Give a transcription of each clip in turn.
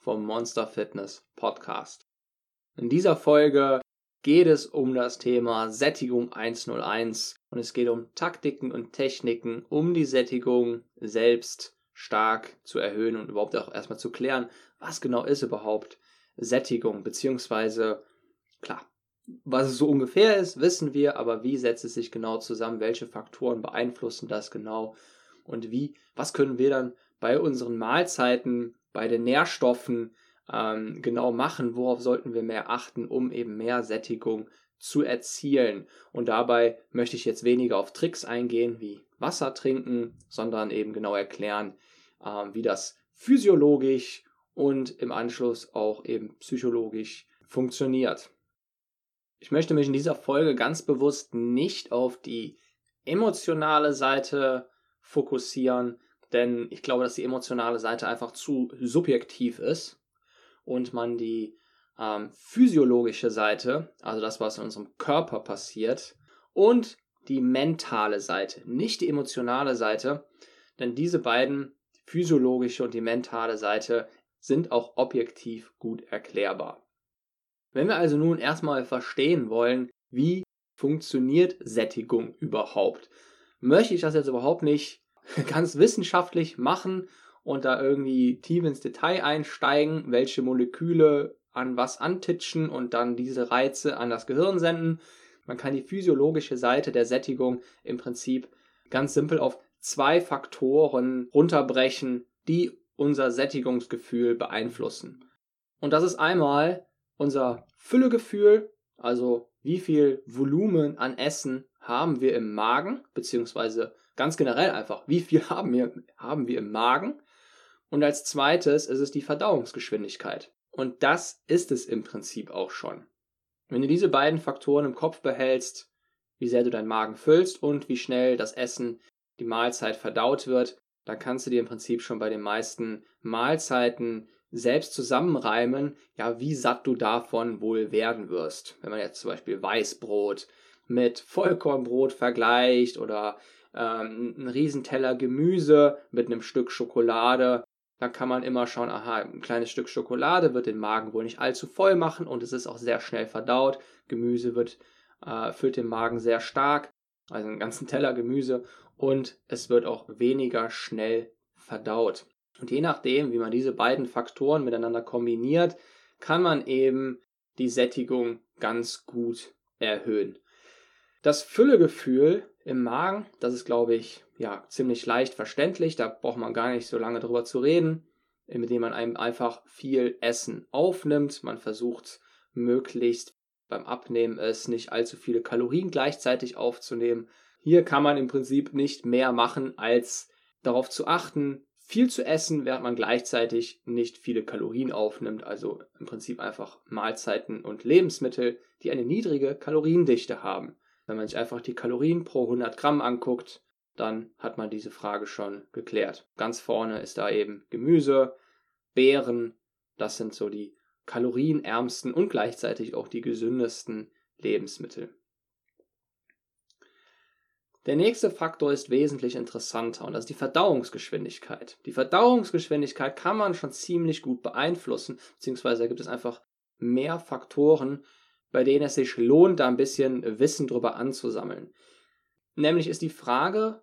vom Monster Fitness Podcast. In dieser Folge geht es um das Thema Sättigung 101 und es geht um Taktiken und Techniken, um die Sättigung selbst stark zu erhöhen und überhaupt auch erstmal zu klären, was genau ist überhaupt Sättigung, beziehungsweise klar, was es so ungefähr ist, wissen wir, aber wie setzt es sich genau zusammen, welche Faktoren beeinflussen das genau und wie, was können wir dann bei unseren Mahlzeiten, bei den Nährstoffen ähm, genau machen, worauf sollten wir mehr achten, um eben mehr Sättigung zu erzielen. Und dabei möchte ich jetzt weniger auf Tricks eingehen wie Wasser trinken, sondern eben genau erklären, ähm, wie das physiologisch und im Anschluss auch eben psychologisch funktioniert. Ich möchte mich in dieser Folge ganz bewusst nicht auf die emotionale Seite fokussieren, denn ich glaube, dass die emotionale Seite einfach zu subjektiv ist und man die ähm, physiologische Seite, also das, was in unserem Körper passiert, und die mentale Seite, nicht die emotionale Seite, denn diese beiden, die physiologische und die mentale Seite, sind auch objektiv gut erklärbar. Wenn wir also nun erstmal verstehen wollen, wie funktioniert Sättigung überhaupt, möchte ich das jetzt überhaupt nicht ganz wissenschaftlich machen und da irgendwie tief ins Detail einsteigen, welche Moleküle an was antitschen und dann diese Reize an das Gehirn senden. Man kann die physiologische Seite der Sättigung im Prinzip ganz simpel auf zwei Faktoren runterbrechen, die unser Sättigungsgefühl beeinflussen. Und das ist einmal unser Füllegefühl, also wie viel Volumen an Essen haben wir im Magen, beziehungsweise Ganz generell einfach, wie viel haben wir, haben wir im Magen? Und als zweites ist es die Verdauungsgeschwindigkeit. Und das ist es im Prinzip auch schon. Wenn du diese beiden Faktoren im Kopf behältst, wie sehr du deinen Magen füllst und wie schnell das Essen, die Mahlzeit verdaut wird, dann kannst du dir im Prinzip schon bei den meisten Mahlzeiten selbst zusammenreimen, ja, wie satt du davon wohl werden wirst. Wenn man jetzt zum Beispiel Weißbrot mit Vollkornbrot vergleicht oder ähm, ein Riesenteller Gemüse mit einem Stück Schokolade. Dann kann man immer schauen, aha, ein kleines Stück Schokolade wird den Magen wohl nicht allzu voll machen und es ist auch sehr schnell verdaut. Gemüse wird, äh, füllt den Magen sehr stark, also einen ganzen Teller Gemüse und es wird auch weniger schnell verdaut. Und je nachdem, wie man diese beiden Faktoren miteinander kombiniert, kann man eben die Sättigung ganz gut erhöhen. Das Füllegefühl im Magen, das ist, glaube ich, ja, ziemlich leicht verständlich. Da braucht man gar nicht so lange drüber zu reden, indem man einem einfach viel Essen aufnimmt. Man versucht möglichst beim Abnehmen es nicht allzu viele Kalorien gleichzeitig aufzunehmen. Hier kann man im Prinzip nicht mehr machen, als darauf zu achten, viel zu essen, während man gleichzeitig nicht viele Kalorien aufnimmt. Also im Prinzip einfach Mahlzeiten und Lebensmittel, die eine niedrige Kaloriendichte haben. Wenn man sich einfach die Kalorien pro 100 Gramm anguckt, dann hat man diese Frage schon geklärt. Ganz vorne ist da eben Gemüse, Beeren, das sind so die kalorienärmsten und gleichzeitig auch die gesündesten Lebensmittel. Der nächste Faktor ist wesentlich interessanter und das ist die Verdauungsgeschwindigkeit. Die Verdauungsgeschwindigkeit kann man schon ziemlich gut beeinflussen, beziehungsweise da gibt es einfach mehr Faktoren, bei denen es sich lohnt, da ein bisschen Wissen drüber anzusammeln. Nämlich ist die Frage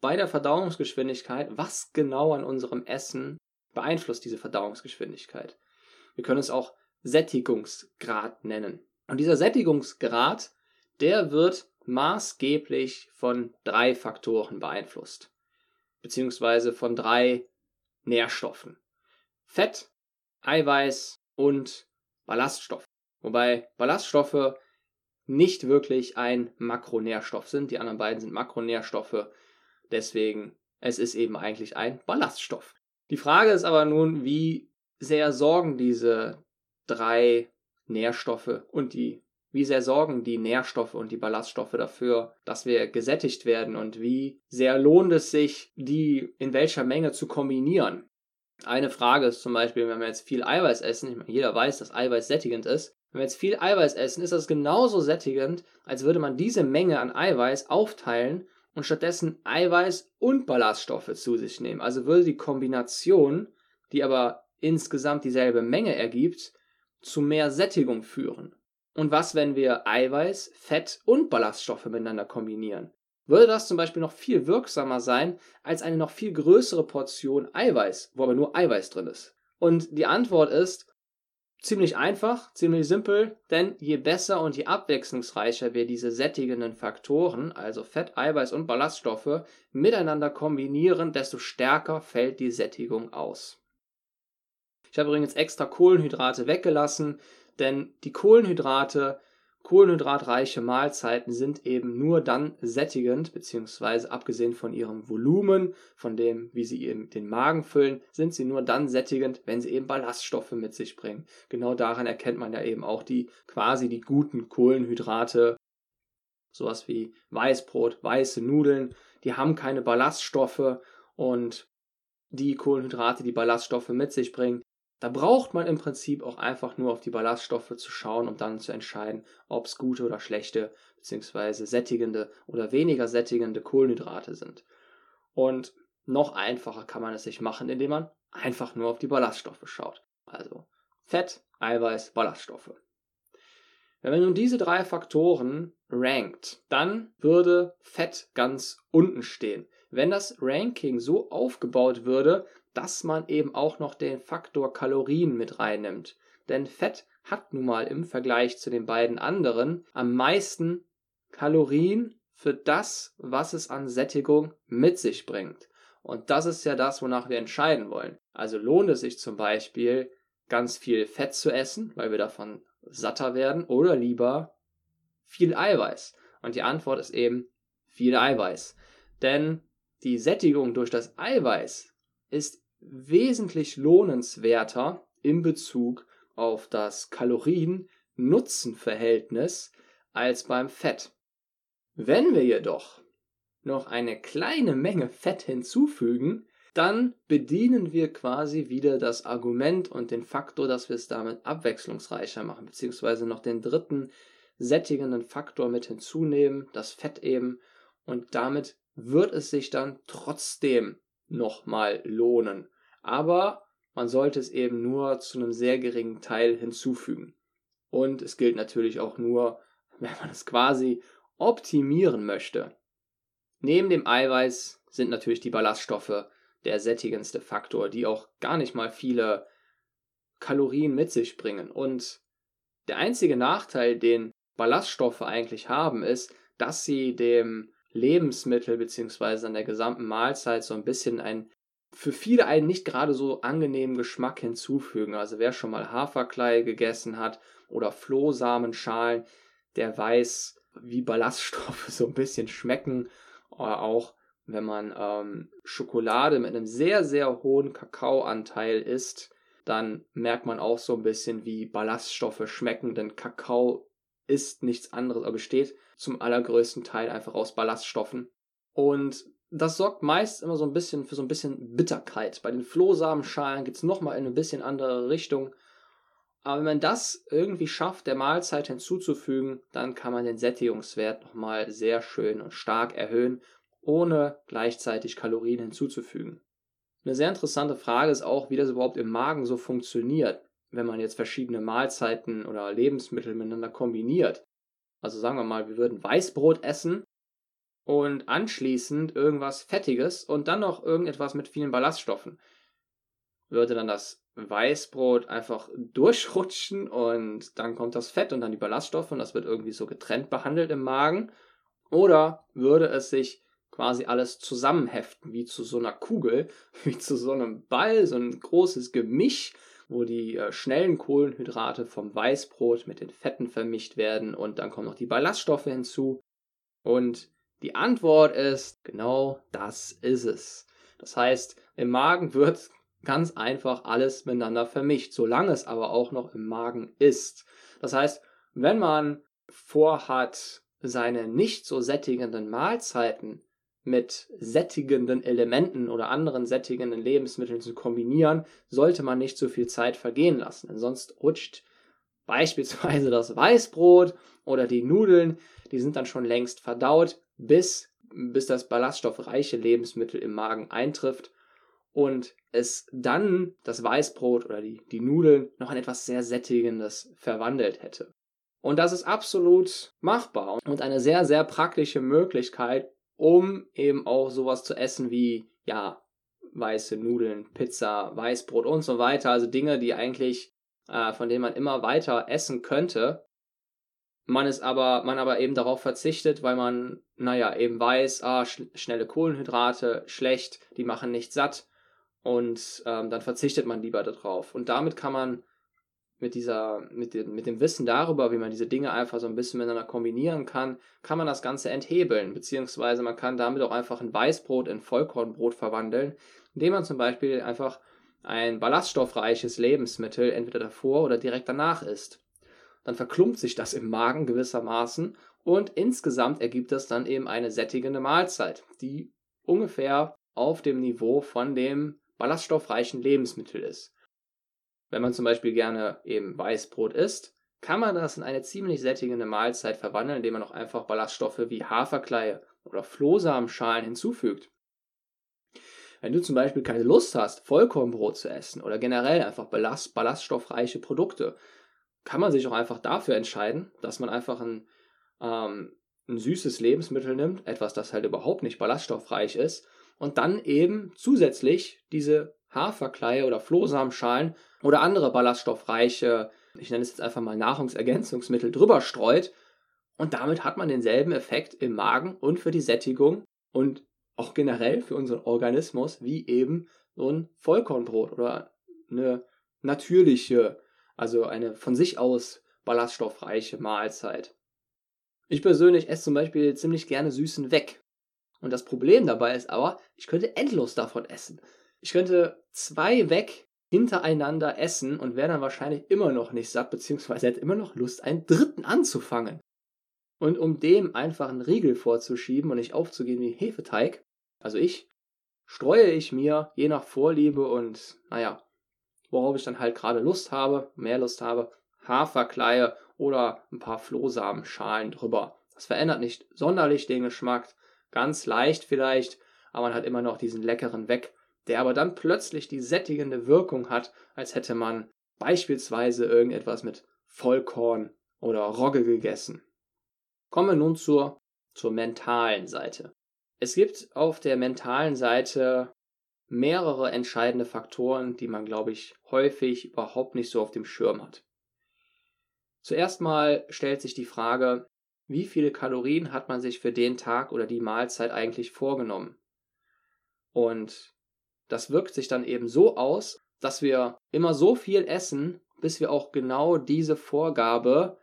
bei der Verdauungsgeschwindigkeit, was genau an unserem Essen beeinflusst diese Verdauungsgeschwindigkeit. Wir können es auch Sättigungsgrad nennen. Und dieser Sättigungsgrad, der wird maßgeblich von drei Faktoren beeinflusst, beziehungsweise von drei Nährstoffen. Fett, Eiweiß und Ballaststoff. Wobei Ballaststoffe nicht wirklich ein Makronährstoff sind. Die anderen beiden sind Makronährstoffe. Deswegen, es ist eben eigentlich ein Ballaststoff. Die Frage ist aber nun, wie sehr sorgen diese drei Nährstoffe und die wie sehr sorgen die Nährstoffe und die Ballaststoffe dafür, dass wir gesättigt werden und wie sehr lohnt es sich, die in welcher Menge zu kombinieren? Eine Frage ist zum Beispiel, wenn wir jetzt viel Eiweiß essen, ich meine, jeder weiß, dass Eiweiß sättigend ist. Wenn wir jetzt viel Eiweiß essen, ist das genauso sättigend, als würde man diese Menge an Eiweiß aufteilen und stattdessen Eiweiß und Ballaststoffe zu sich nehmen. Also würde die Kombination, die aber insgesamt dieselbe Menge ergibt, zu mehr Sättigung führen. Und was, wenn wir Eiweiß, Fett und Ballaststoffe miteinander kombinieren? Würde das zum Beispiel noch viel wirksamer sein als eine noch viel größere Portion Eiweiß, wo aber nur Eiweiß drin ist? Und die Antwort ist ziemlich einfach, ziemlich simpel, denn je besser und je abwechslungsreicher wir diese sättigenden Faktoren, also Fett, Eiweiß und Ballaststoffe, miteinander kombinieren, desto stärker fällt die Sättigung aus. Ich habe übrigens extra Kohlenhydrate weggelassen, denn die Kohlenhydrate, kohlenhydratreiche Mahlzeiten sind eben nur dann sättigend, beziehungsweise abgesehen von ihrem Volumen, von dem, wie sie eben den Magen füllen, sind sie nur dann sättigend, wenn sie eben Ballaststoffe mit sich bringen. Genau daran erkennt man ja eben auch die quasi die guten Kohlenhydrate, sowas wie Weißbrot, weiße Nudeln, die haben keine Ballaststoffe und die Kohlenhydrate, die Ballaststoffe mit sich bringen, da braucht man im Prinzip auch einfach nur auf die Ballaststoffe zu schauen, um dann zu entscheiden, ob es gute oder schlechte bzw. sättigende oder weniger sättigende Kohlenhydrate sind. Und noch einfacher kann man es sich machen, indem man einfach nur auf die Ballaststoffe schaut. Also Fett, Eiweiß, Ballaststoffe. Wenn man nun diese drei Faktoren rankt, dann würde Fett ganz unten stehen. Wenn das Ranking so aufgebaut würde, dass man eben auch noch den Faktor Kalorien mit reinnimmt. Denn Fett hat nun mal im Vergleich zu den beiden anderen am meisten Kalorien für das, was es an Sättigung mit sich bringt. Und das ist ja das, wonach wir entscheiden wollen. Also lohnt es sich zum Beispiel, ganz viel Fett zu essen, weil wir davon satter werden, oder lieber viel Eiweiß? Und die Antwort ist eben viel Eiweiß. Denn die Sättigung durch das Eiweiß ist wesentlich lohnenswerter in Bezug auf das Kalorien-Nutzen-Verhältnis als beim Fett. Wenn wir jedoch noch eine kleine Menge Fett hinzufügen, dann bedienen wir quasi wieder das Argument und den Faktor, dass wir es damit abwechslungsreicher machen, beziehungsweise noch den dritten sättigenden Faktor mit hinzunehmen, das Fett eben, und damit wird es sich dann trotzdem nochmal lohnen, aber man sollte es eben nur zu einem sehr geringen Teil hinzufügen. Und es gilt natürlich auch nur, wenn man es quasi optimieren möchte. Neben dem Eiweiß sind natürlich die Ballaststoffe der sättigendste Faktor, die auch gar nicht mal viele Kalorien mit sich bringen. Und der einzige Nachteil, den Ballaststoffe eigentlich haben, ist, dass sie dem Lebensmittel bzw. an der gesamten Mahlzeit so ein bisschen ein für viele einen nicht gerade so angenehmen Geschmack hinzufügen. Also wer schon mal Haferklei gegessen hat oder Flohsamenschalen, der weiß, wie Ballaststoffe so ein bisschen schmecken. Oder auch wenn man ähm, Schokolade mit einem sehr, sehr hohen Kakaoanteil isst, dann merkt man auch so ein bisschen, wie Ballaststoffe schmecken, denn Kakao ist nichts anderes, aber besteht zum allergrößten Teil einfach aus Ballaststoffen. Und das sorgt meist immer so ein bisschen für so ein bisschen Bitterkeit. Bei den Flohsamenschalen geht es nochmal in eine bisschen andere Richtung. Aber wenn man das irgendwie schafft, der Mahlzeit hinzuzufügen, dann kann man den Sättigungswert nochmal sehr schön und stark erhöhen, ohne gleichzeitig Kalorien hinzuzufügen. Eine sehr interessante Frage ist auch, wie das überhaupt im Magen so funktioniert, wenn man jetzt verschiedene Mahlzeiten oder Lebensmittel miteinander kombiniert. Also sagen wir mal, wir würden Weißbrot essen und anschließend irgendwas Fettiges und dann noch irgendetwas mit vielen Ballaststoffen. Würde dann das Weißbrot einfach durchrutschen und dann kommt das Fett und dann die Ballaststoffe und das wird irgendwie so getrennt behandelt im Magen? Oder würde es sich quasi alles zusammenheften, wie zu so einer Kugel, wie zu so einem Ball, so ein großes Gemisch, wo die äh, schnellen Kohlenhydrate vom Weißbrot mit den Fetten vermischt werden und dann kommen noch die Ballaststoffe hinzu. Und die Antwort ist, genau das ist es. Das heißt, im Magen wird ganz einfach alles miteinander vermischt, solange es aber auch noch im Magen ist. Das heißt, wenn man vorhat, seine nicht so sättigenden Mahlzeiten mit sättigenden Elementen oder anderen sättigenden Lebensmitteln zu kombinieren, sollte man nicht so viel Zeit vergehen lassen. Denn sonst rutscht beispielsweise das Weißbrot oder die Nudeln, die sind dann schon längst verdaut, bis, bis das ballaststoffreiche Lebensmittel im Magen eintrifft und es dann das Weißbrot oder die, die Nudeln noch in etwas sehr Sättigendes verwandelt hätte. Und das ist absolut machbar und eine sehr, sehr praktische Möglichkeit, um eben auch sowas zu essen wie, ja, weiße Nudeln, Pizza, Weißbrot und so weiter. Also Dinge, die eigentlich, äh, von denen man immer weiter essen könnte. Man ist aber, man aber eben darauf verzichtet, weil man, naja, eben weiß, ah, sch schnelle Kohlenhydrate, schlecht, die machen nicht satt. Und ähm, dann verzichtet man lieber darauf. Und damit kann man mit dieser, mit dem, mit dem Wissen darüber, wie man diese Dinge einfach so ein bisschen miteinander kombinieren kann, kann man das Ganze enthebeln, beziehungsweise man kann damit auch einfach ein Weißbrot in Vollkornbrot verwandeln, indem man zum Beispiel einfach ein ballaststoffreiches Lebensmittel entweder davor oder direkt danach isst. Dann verklumpt sich das im Magen gewissermaßen und insgesamt ergibt das dann eben eine sättigende Mahlzeit, die ungefähr auf dem Niveau von dem ballaststoffreichen Lebensmittel ist. Wenn man zum Beispiel gerne eben Weißbrot isst, kann man das in eine ziemlich sättigende Mahlzeit verwandeln, indem man auch einfach Ballaststoffe wie Haferkleie oder Flohsamenschalen hinzufügt. Wenn du zum Beispiel keine Lust hast, Vollkornbrot zu essen oder generell einfach ballast, ballaststoffreiche Produkte, kann man sich auch einfach dafür entscheiden, dass man einfach ein, ähm, ein süßes Lebensmittel nimmt, etwas, das halt überhaupt nicht ballaststoffreich ist, und dann eben zusätzlich diese Haferkleie oder Flohsamenschalen oder andere ballaststoffreiche, ich nenne es jetzt einfach mal Nahrungsergänzungsmittel, drüber streut. Und damit hat man denselben Effekt im Magen und für die Sättigung und auch generell für unseren Organismus wie eben so ein Vollkornbrot oder eine natürliche, also eine von sich aus ballaststoffreiche Mahlzeit. Ich persönlich esse zum Beispiel ziemlich gerne Süßen weg. Und das Problem dabei ist aber, ich könnte endlos davon essen. Ich könnte zwei weg hintereinander essen und wäre dann wahrscheinlich immer noch nicht satt, beziehungsweise hätte immer noch Lust, einen dritten anzufangen. Und um dem einfach einen Riegel vorzuschieben und nicht aufzugehen wie Hefeteig, also ich, streue ich mir je nach Vorliebe und, naja, worauf ich dann halt gerade Lust habe, mehr Lust habe, Haferkleie oder ein paar Flohsamenschalen drüber. Das verändert nicht sonderlich den Geschmack, ganz leicht vielleicht, aber man hat immer noch diesen leckeren Weg der aber dann plötzlich die sättigende Wirkung hat, als hätte man beispielsweise irgendetwas mit Vollkorn oder Rogge gegessen. Kommen wir nun zur, zur mentalen Seite. Es gibt auf der mentalen Seite mehrere entscheidende Faktoren, die man, glaube ich, häufig überhaupt nicht so auf dem Schirm hat. Zuerst mal stellt sich die Frage, wie viele Kalorien hat man sich für den Tag oder die Mahlzeit eigentlich vorgenommen? Und das wirkt sich dann eben so aus, dass wir immer so viel essen, bis wir auch genau diese Vorgabe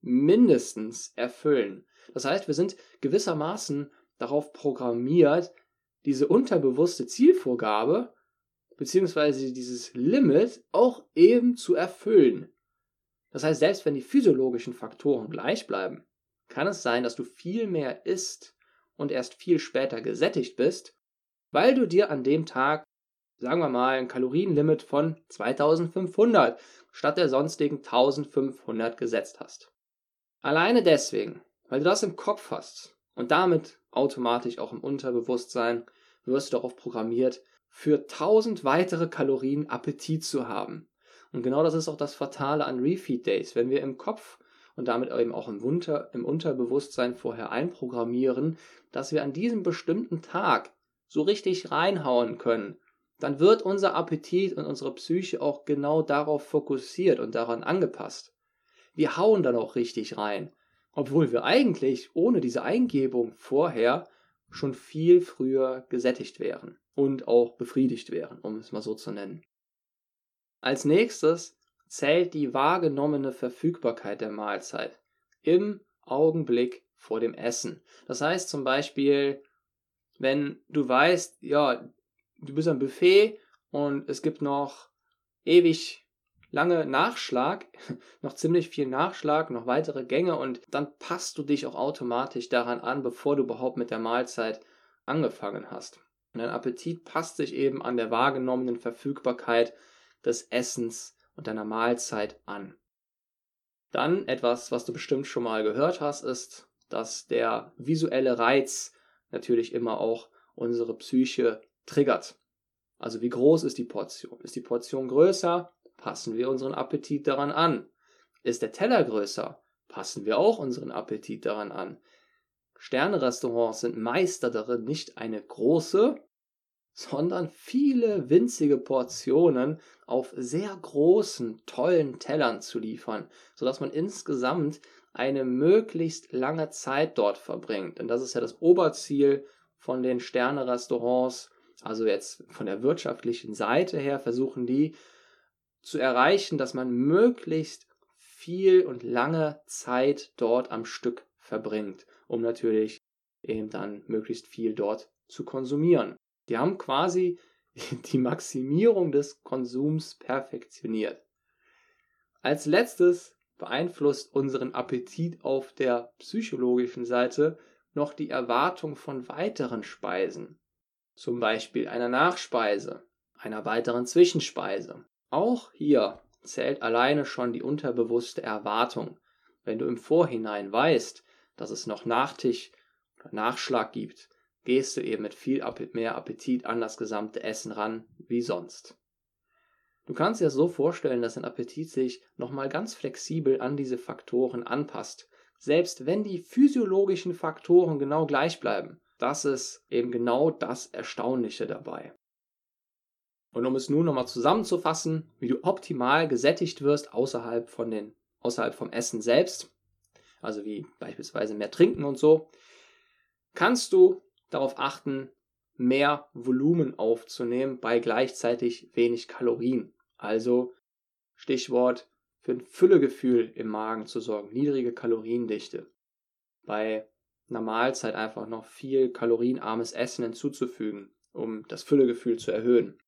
mindestens erfüllen. Das heißt, wir sind gewissermaßen darauf programmiert, diese unterbewusste Zielvorgabe beziehungsweise dieses Limit auch eben zu erfüllen. Das heißt, selbst wenn die physiologischen Faktoren gleich bleiben, kann es sein, dass du viel mehr isst und erst viel später gesättigt bist, weil du dir an dem Tag, sagen wir mal, ein Kalorienlimit von 2500 statt der sonstigen 1500 gesetzt hast. Alleine deswegen, weil du das im Kopf hast und damit automatisch auch im Unterbewusstsein, wirst du darauf programmiert, für 1000 weitere Kalorien Appetit zu haben. Und genau das ist auch das Fatale an Refeed Days. Wenn wir im Kopf und damit eben auch im, Unter, im Unterbewusstsein vorher einprogrammieren, dass wir an diesem bestimmten Tag so richtig reinhauen können, dann wird unser Appetit und unsere Psyche auch genau darauf fokussiert und daran angepasst. Wir hauen dann auch richtig rein, obwohl wir eigentlich ohne diese Eingebung vorher schon viel früher gesättigt wären und auch befriedigt wären, um es mal so zu nennen. Als nächstes zählt die wahrgenommene Verfügbarkeit der Mahlzeit im Augenblick vor dem Essen. Das heißt zum Beispiel, wenn du weißt, ja, du bist am Buffet und es gibt noch ewig lange Nachschlag, noch ziemlich viel Nachschlag, noch weitere Gänge und dann passt du dich auch automatisch daran an, bevor du überhaupt mit der Mahlzeit angefangen hast. Und dein Appetit passt sich eben an der wahrgenommenen Verfügbarkeit des Essens und deiner Mahlzeit an. Dann etwas, was du bestimmt schon mal gehört hast, ist, dass der visuelle Reiz natürlich immer auch unsere Psyche triggert. Also wie groß ist die Portion? Ist die Portion größer? Passen wir unseren Appetit daran an. Ist der Teller größer? Passen wir auch unseren Appetit daran an. Sternerestaurants sind Meister darin, nicht eine große, sondern viele winzige Portionen auf sehr großen, tollen Tellern zu liefern, sodass man insgesamt eine möglichst lange Zeit dort verbringt. Und das ist ja das Oberziel von den Sternerestaurants. Also jetzt von der wirtschaftlichen Seite her versuchen die zu erreichen, dass man möglichst viel und lange Zeit dort am Stück verbringt, um natürlich eben dann möglichst viel dort zu konsumieren. Die haben quasi die Maximierung des Konsums perfektioniert. Als letztes beeinflusst unseren Appetit auf der psychologischen Seite noch die Erwartung von weiteren Speisen, zum Beispiel einer Nachspeise, einer weiteren Zwischenspeise. Auch hier zählt alleine schon die unterbewusste Erwartung. Wenn du im Vorhinein weißt, dass es noch Nachtisch oder Nachschlag gibt, gehst du eben mit viel mehr Appetit an das gesamte Essen ran wie sonst. Du kannst dir das so vorstellen, dass dein Appetit sich nochmal ganz flexibel an diese Faktoren anpasst, selbst wenn die physiologischen Faktoren genau gleich bleiben. Das ist eben genau das Erstaunliche dabei. Und um es nun nochmal zusammenzufassen, wie du optimal gesättigt wirst außerhalb, von den, außerhalb vom Essen selbst, also wie beispielsweise mehr trinken und so, kannst du darauf achten, mehr Volumen aufzunehmen bei gleichzeitig wenig Kalorien. Also Stichwort für ein Füllegefühl im Magen zu sorgen, niedrige Kaloriendichte. Bei einer Mahlzeit einfach noch viel kalorienarmes Essen hinzuzufügen, um das Füllegefühl zu erhöhen.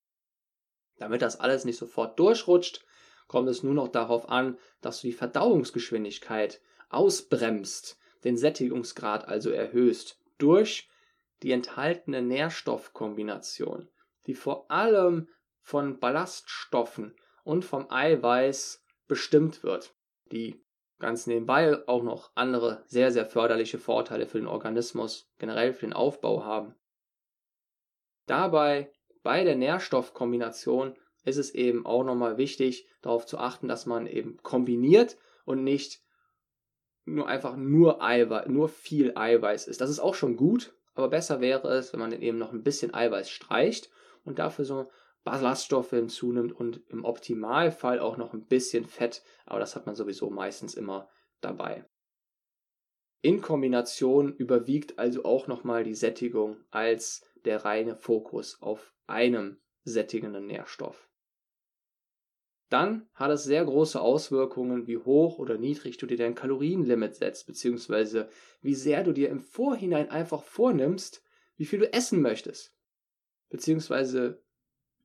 Damit das alles nicht sofort durchrutscht, kommt es nur noch darauf an, dass du die Verdauungsgeschwindigkeit ausbremst, den Sättigungsgrad also erhöhst durch die enthaltene Nährstoffkombination, die vor allem von Ballaststoffen und vom Eiweiß bestimmt wird, die ganz nebenbei auch noch andere sehr, sehr förderliche Vorteile für den Organismus, generell für den Aufbau haben. Dabei, bei der Nährstoffkombination, ist es eben auch nochmal wichtig, darauf zu achten, dass man eben kombiniert und nicht nur einfach nur Eiweiß, nur viel Eiweiß ist. Das ist auch schon gut, aber besser wäre es, wenn man eben noch ein bisschen Eiweiß streicht und dafür so Ballaststoffe hinzunimmt und im Optimalfall auch noch ein bisschen Fett, aber das hat man sowieso meistens immer dabei. In Kombination überwiegt also auch nochmal die Sättigung als der reine Fokus auf einem sättigenden Nährstoff dann hat es sehr große Auswirkungen, wie hoch oder niedrig du dir dein Kalorienlimit setzt, beziehungsweise wie sehr du dir im Vorhinein einfach vornimmst, wie viel du essen möchtest, beziehungsweise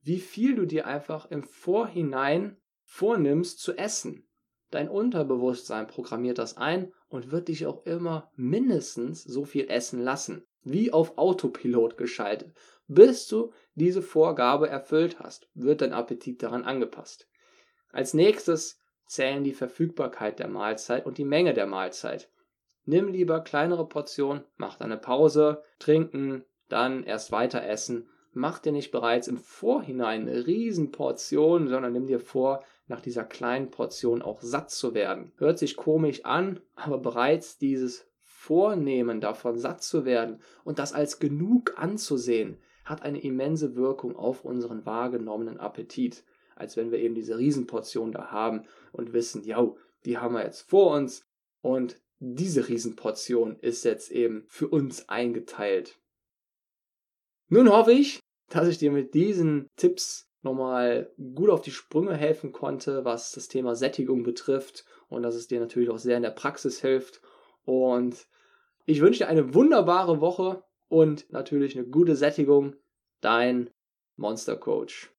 wie viel du dir einfach im Vorhinein vornimmst zu essen. Dein Unterbewusstsein programmiert das ein und wird dich auch immer mindestens so viel essen lassen, wie auf Autopilot geschaltet. Bis du diese Vorgabe erfüllt hast, wird dein Appetit daran angepasst. Als nächstes zählen die Verfügbarkeit der Mahlzeit und die Menge der Mahlzeit. Nimm lieber kleinere Portionen, mach eine Pause, trinken, dann erst weiter essen. Mach dir nicht bereits im Vorhinein eine Riesenportion, sondern nimm dir vor, nach dieser kleinen Portion auch satt zu werden. Hört sich komisch an, aber bereits dieses Vornehmen davon satt zu werden und das als genug anzusehen, hat eine immense Wirkung auf unseren wahrgenommenen Appetit als wenn wir eben diese Riesenportion da haben und wissen, ja, die haben wir jetzt vor uns und diese Riesenportion ist jetzt eben für uns eingeteilt. Nun hoffe ich, dass ich dir mit diesen Tipps nochmal gut auf die Sprünge helfen konnte, was das Thema Sättigung betrifft und dass es dir natürlich auch sehr in der Praxis hilft. Und ich wünsche dir eine wunderbare Woche und natürlich eine gute Sättigung. Dein Monster Coach.